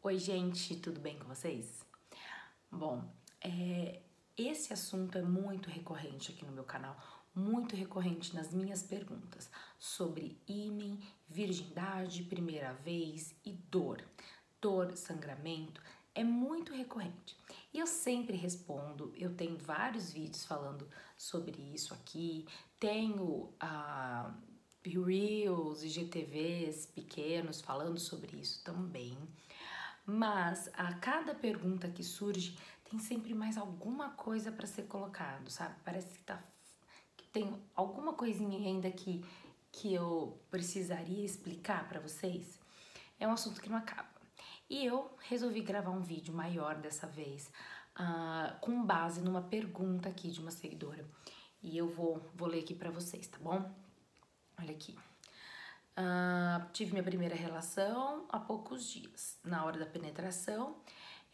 Oi, gente, tudo bem com vocês? Bom, é, esse assunto é muito recorrente aqui no meu canal, muito recorrente nas minhas perguntas sobre ímen, virgindade, primeira vez e dor. Dor, sangramento, é muito recorrente. E eu sempre respondo, eu tenho vários vídeos falando sobre isso aqui, tenho ah, Reels e GTVs pequenos falando sobre isso também. Mas a cada pergunta que surge tem sempre mais alguma coisa para ser colocado, sabe? Parece que, tá, que tem alguma coisinha ainda que, que eu precisaria explicar para vocês. É um assunto que não acaba. E eu resolvi gravar um vídeo maior dessa vez, uh, com base numa pergunta aqui de uma seguidora. E eu vou, vou ler aqui para vocês, tá bom? Olha aqui. Uh, tive minha primeira relação há poucos dias. Na hora da penetração,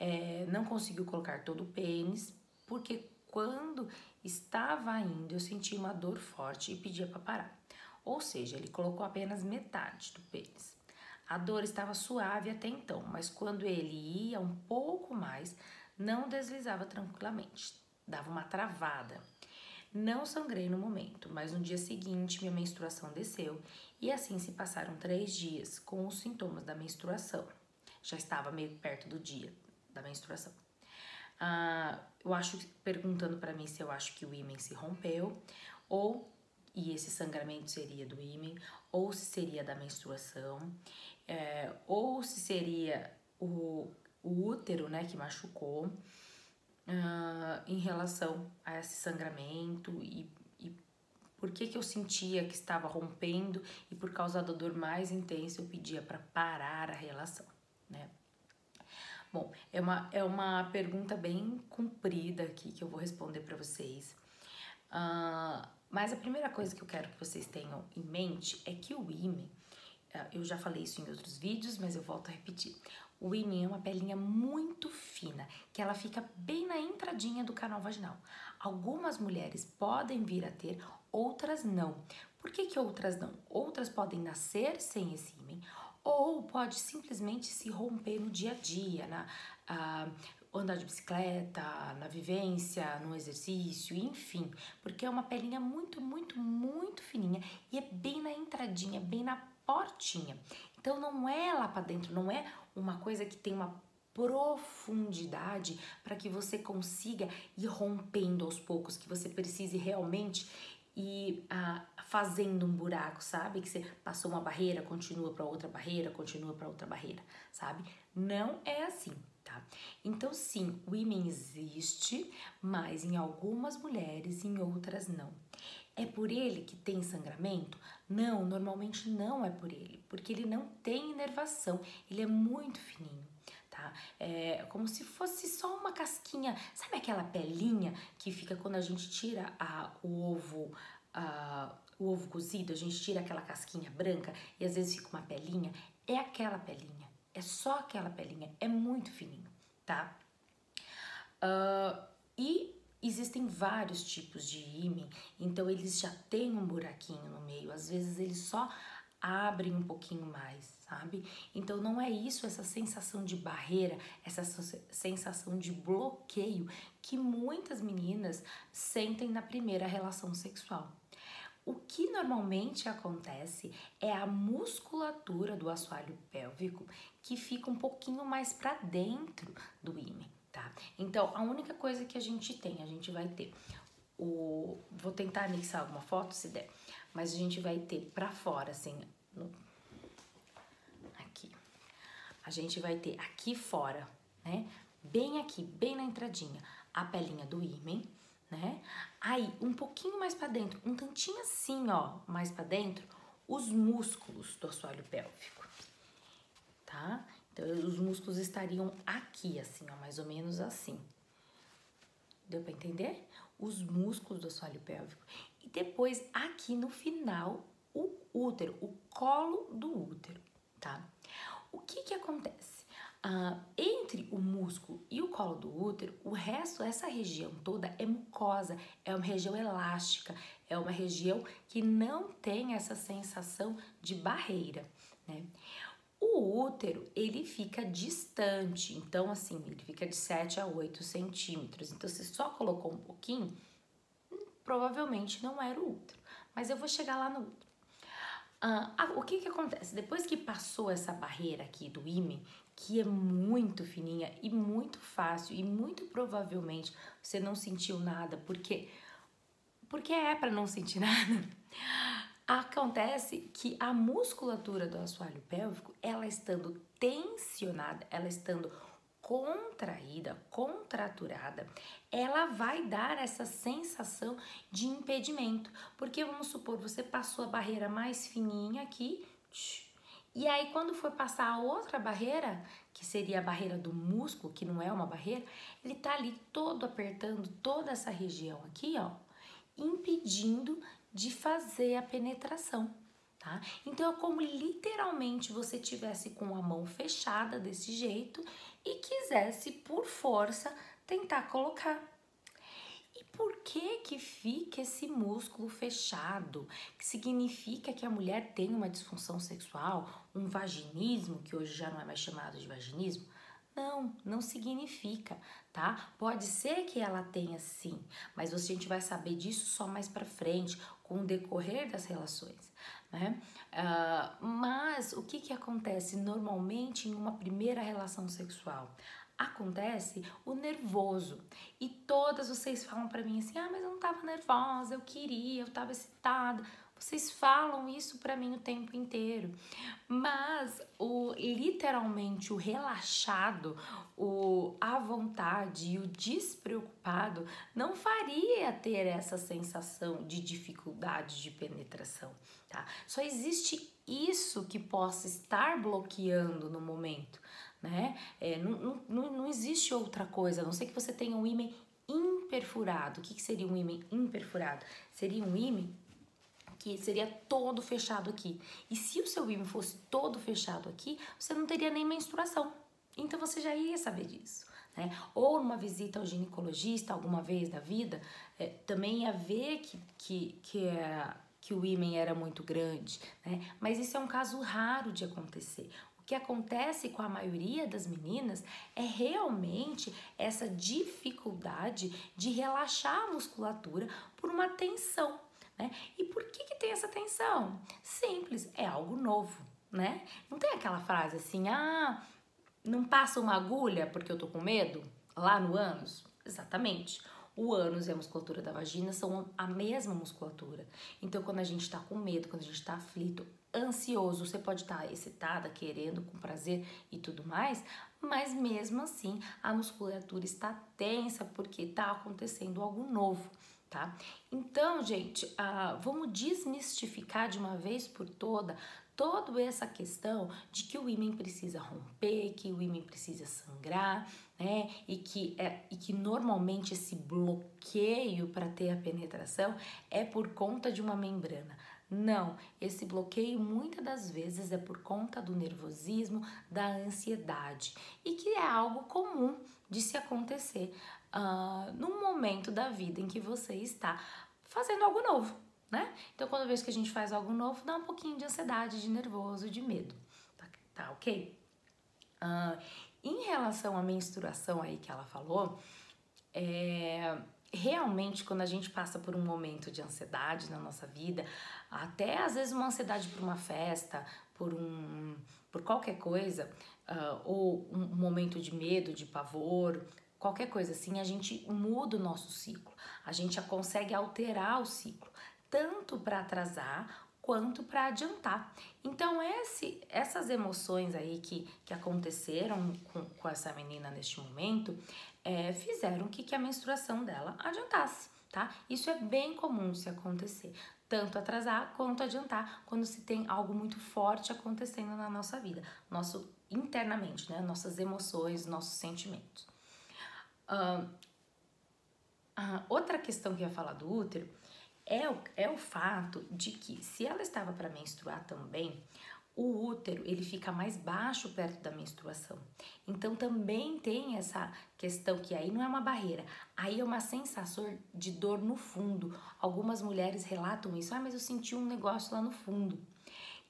é, não conseguiu colocar todo o pênis, porque quando estava indo eu senti uma dor forte e pedia para parar. Ou seja, ele colocou apenas metade do pênis. A dor estava suave até então, mas quando ele ia um pouco mais, não deslizava tranquilamente, dava uma travada. Não sangrei no momento, mas no dia seguinte minha menstruação desceu e assim se passaram três dias com os sintomas da menstruação. Já estava meio perto do dia da menstruação. Ah, eu acho, perguntando para mim se eu acho que o ímen se rompeu ou e esse sangramento seria do ímen ou se seria da menstruação é, ou se seria o, o útero, né, que machucou uh, em relação a esse sangramento e, e por que, que eu sentia que estava rompendo e por causa da dor mais intensa eu pedia para parar a relação, né? Bom, é uma, é uma pergunta bem comprida aqui que eu vou responder para vocês. Uh, mas a primeira coisa que eu quero que vocês tenham em mente é que o ímã, ah, eu já falei isso em outros vídeos, mas eu volto a repetir. O ímen é uma pelinha muito fina, que ela fica bem na entradinha do canal vaginal. Algumas mulheres podem vir a ter, outras não. Por que, que outras não? Outras podem nascer sem esse ímen, ou pode simplesmente se romper no dia a dia, na, andar de bicicleta, na vivência, no exercício, enfim, porque é uma pelinha muito, muito, muito fininha e é bem na entradinha, bem na portinha. Então não é lá para dentro, não é uma coisa que tem uma profundidade para que você consiga ir rompendo aos poucos, que você precise realmente ir ah, fazendo um buraco, sabe? Que você passou uma barreira, continua para outra barreira, continua para outra barreira, sabe? Não é assim, tá? Então sim, o imen existe, mas em algumas mulheres, em outras não. É por ele que tem sangramento? Não, normalmente não é por ele, porque ele não tem inervação, ele é muito fininho. Tá? É como se fosse só uma casquinha, sabe aquela pelinha que fica quando a gente tira a, o ovo, a, o ovo cozido, a gente tira aquela casquinha branca e às vezes fica uma pelinha? É aquela pelinha, é só aquela pelinha, é muito fininho, tá? Uh, e Existem vários tipos de ímã, então eles já têm um buraquinho no meio, às vezes eles só abrem um pouquinho mais, sabe? Então não é isso, essa sensação de barreira, essa sensação de bloqueio que muitas meninas sentem na primeira relação sexual. O que normalmente acontece é a musculatura do assoalho pélvico que fica um pouquinho mais para dentro do ímã tá? Então, a única coisa que a gente tem, a gente vai ter o... Vou tentar anexar alguma foto, se der. Mas a gente vai ter pra fora, assim, no, aqui. A gente vai ter aqui fora, né? Bem aqui, bem na entradinha, a pelinha do ímen, né? Aí, um pouquinho mais pra dentro, um tantinho assim, ó, mais pra dentro, os músculos do assoalho pélvico, tá? Então, os músculos estariam aqui, assim, ó, mais ou menos assim. Deu para entender? Os músculos do assoalho pélvico. E depois, aqui no final, o útero, o colo do útero, tá? O que que acontece? Ah, entre o músculo e o colo do útero, o resto, essa região toda é mucosa, é uma região elástica, é uma região que não tem essa sensação de barreira, né? O útero, ele fica distante, então assim, ele fica de 7 a 8 centímetros. Então, se só colocou um pouquinho, provavelmente não era o útero. Mas eu vou chegar lá no útero. Ah, o que que acontece? Depois que passou essa barreira aqui do ímã, que é muito fininha e muito fácil e muito provavelmente você não sentiu nada, porque porque é para não sentir nada. Acontece que a musculatura do assoalho pélvico, ela estando tensionada, ela estando contraída, contraturada, ela vai dar essa sensação de impedimento. Porque vamos supor, você passou a barreira mais fininha aqui, e aí quando for passar a outra barreira, que seria a barreira do músculo, que não é uma barreira, ele tá ali todo apertando toda essa região aqui, ó, impedindo de fazer a penetração. Tá? Então é como literalmente você tivesse com a mão fechada desse jeito e quisesse por força tentar colocar. E por que que fica esse músculo fechado? Que significa que a mulher tem uma disfunção sexual, um vaginismo, que hoje já não é mais chamado de vaginismo? Não, não significa, tá? Pode ser que ela tenha sim, mas a gente vai saber disso só mais para frente, com o decorrer das relações, né? Uh, mas o que que acontece normalmente em uma primeira relação sexual? Acontece o nervoso e todas vocês falam para mim assim, ah, mas eu não tava nervosa, eu queria, eu tava excitada. Vocês falam isso para mim o tempo inteiro. Mas o literalmente o relaxado, o à vontade e o despreocupado não faria ter essa sensação de dificuldade de penetração, tá? Só existe isso que possa estar bloqueando no momento, né? É, não, não, não existe outra coisa, a não ser que você tenha um ímã imperfurado. O que, que seria um ímã imperfurado? Seria um ímã que seria todo fechado aqui. E se o seu ímã fosse todo fechado aqui, você não teria nem menstruação. Então você já ia saber disso. Né? Ou numa visita ao ginecologista alguma vez da vida, é, também ia ver que, que, que, é, que o ímã era muito grande. Né? Mas isso é um caso raro de acontecer. O que acontece com a maioria das meninas é realmente essa dificuldade de relaxar a musculatura por uma tensão. Né? E por que, que tem essa tensão? Simples, é algo novo, né? Não tem aquela frase assim, ah, não passa uma agulha porque eu tô com medo lá no ânus? Exatamente. O ânus e a musculatura da vagina são a mesma musculatura. Então, quando a gente tá com medo, quando a gente tá aflito, ansioso, você pode estar tá excitada, querendo, com prazer e tudo mais, mas mesmo assim a musculatura está tensa porque está acontecendo algo novo tá? Então, gente, uh, vamos desmistificar de uma vez por toda toda essa questão de que o ímã precisa romper, que o ímã precisa sangrar, né? E que, é, e que normalmente esse bloqueio para ter a penetração é por conta de uma membrana. Não, esse bloqueio muitas das vezes é por conta do nervosismo, da ansiedade e que é algo comum de se acontecer uh, num momento da vida em que você está fazendo algo novo, né? Então, quando vez que a gente faz algo novo, dá um pouquinho de ansiedade, de nervoso, de medo, tá, tá ok? Uh, em relação à menstruação aí que ela falou, é, realmente quando a gente passa por um momento de ansiedade na nossa vida, até às vezes uma ansiedade por uma festa, por um por qualquer coisa, uh, ou um momento de medo, de pavor, qualquer coisa assim, a gente muda o nosso ciclo, a gente consegue alterar o ciclo, tanto para atrasar quanto para adiantar. Então, esse, essas emoções aí que, que aconteceram com, com essa menina neste momento é, fizeram que, que a menstruação dela adiantasse, tá? Isso é bem comum se acontecer, tanto atrasar quanto adiantar quando se tem algo muito forte acontecendo na nossa vida, nosso internamente, né? Nossas emoções, nossos sentimentos. Uh, uh, outra questão que eu ia falar do útero é o, é o fato de que se ela estava para menstruar também, o útero ele fica mais baixo perto da menstruação. Então também tem essa questão que aí não é uma barreira, aí é uma sensação de dor no fundo. Algumas mulheres relatam isso, ah, mas eu senti um negócio lá no fundo.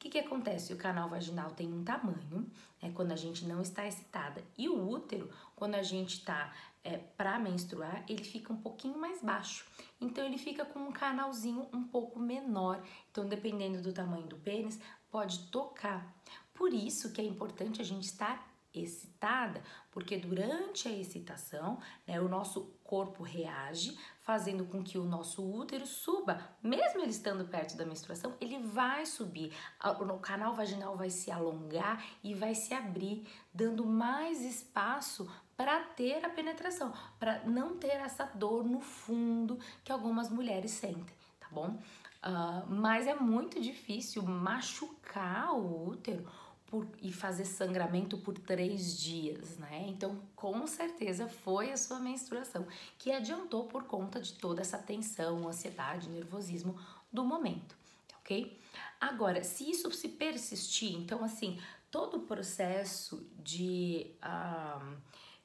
que, que acontece? O canal vaginal tem um tamanho, né, quando a gente não está excitada, e o útero, quando a gente está é, para menstruar, ele fica um pouquinho mais baixo. Então, ele fica com um canalzinho um pouco menor. Então, dependendo do tamanho do pênis, pode tocar. Por isso que é importante a gente estar excitada, porque durante a excitação, né, o nosso corpo reage, fazendo com que o nosso útero suba, mesmo ele estando perto da menstruação, ele vai subir, o canal vaginal vai se alongar e vai se abrir, dando mais espaço para ter a penetração, para não ter essa dor no fundo que algumas mulheres sentem, tá bom? Uh, mas é muito difícil machucar o útero por, e fazer sangramento por três dias, né? Então, com certeza foi a sua menstruação que adiantou por conta de toda essa tensão, ansiedade, nervosismo do momento, ok? Agora, se isso se persistir, então, assim, todo o processo de, uh,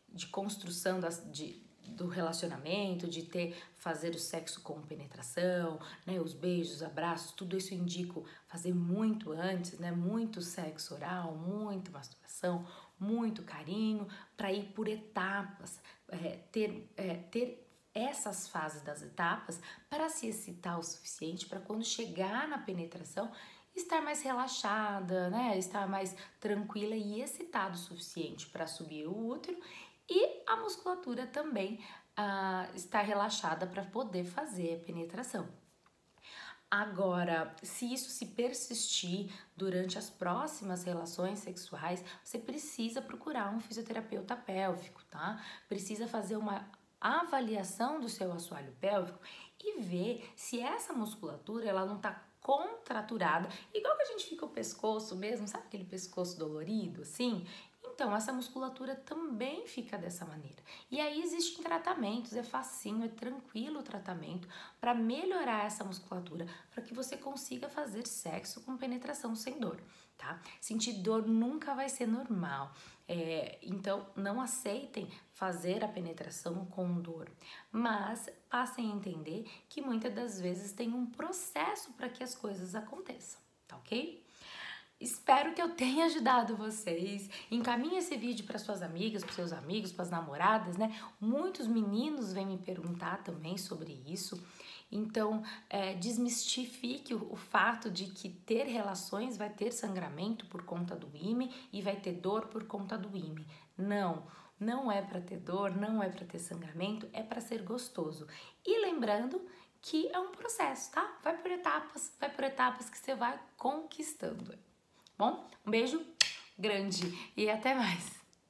de construção das, de, do relacionamento, de ter fazer o sexo com penetração, né, os beijos, os abraços, tudo isso indico fazer muito antes, né, muito sexo oral, muita masturbação, muito carinho, para ir por etapas, é, ter, é, ter essas fases das etapas para se excitar o suficiente para quando chegar na penetração estar mais relaxada, né, estar mais tranquila e excitada o suficiente para subir o útero e a musculatura também uh, está relaxada para poder fazer a penetração. Agora, se isso se persistir durante as próximas relações sexuais, você precisa procurar um fisioterapeuta pélvico, tá? Precisa fazer uma avaliação do seu assoalho pélvico e ver se essa musculatura ela não está contraturada, igual que a gente fica o pescoço mesmo, sabe aquele pescoço dolorido assim? Então, essa musculatura também fica dessa maneira. E aí existem tratamentos, é facinho, é tranquilo o tratamento para melhorar essa musculatura, para que você consiga fazer sexo com penetração sem dor, tá? Sentir dor nunca vai ser normal. É, então, não aceitem fazer a penetração com dor, mas passem a entender que muitas das vezes tem um processo para que as coisas aconteçam, tá ok? Espero que eu tenha ajudado vocês. Encaminhe esse vídeo para suas amigas, para seus amigos, para as namoradas, né? Muitos meninos vêm me perguntar também sobre isso. Então, é, desmistifique o, o, fato de que ter relações vai ter sangramento por conta do IME e vai ter dor por conta do IME. Não, não é para ter dor, não é para ter sangramento, é para ser gostoso. E lembrando que é um processo, tá? Vai por etapas, vai por etapas que você vai conquistando. Bom, um beijo grande e até mais.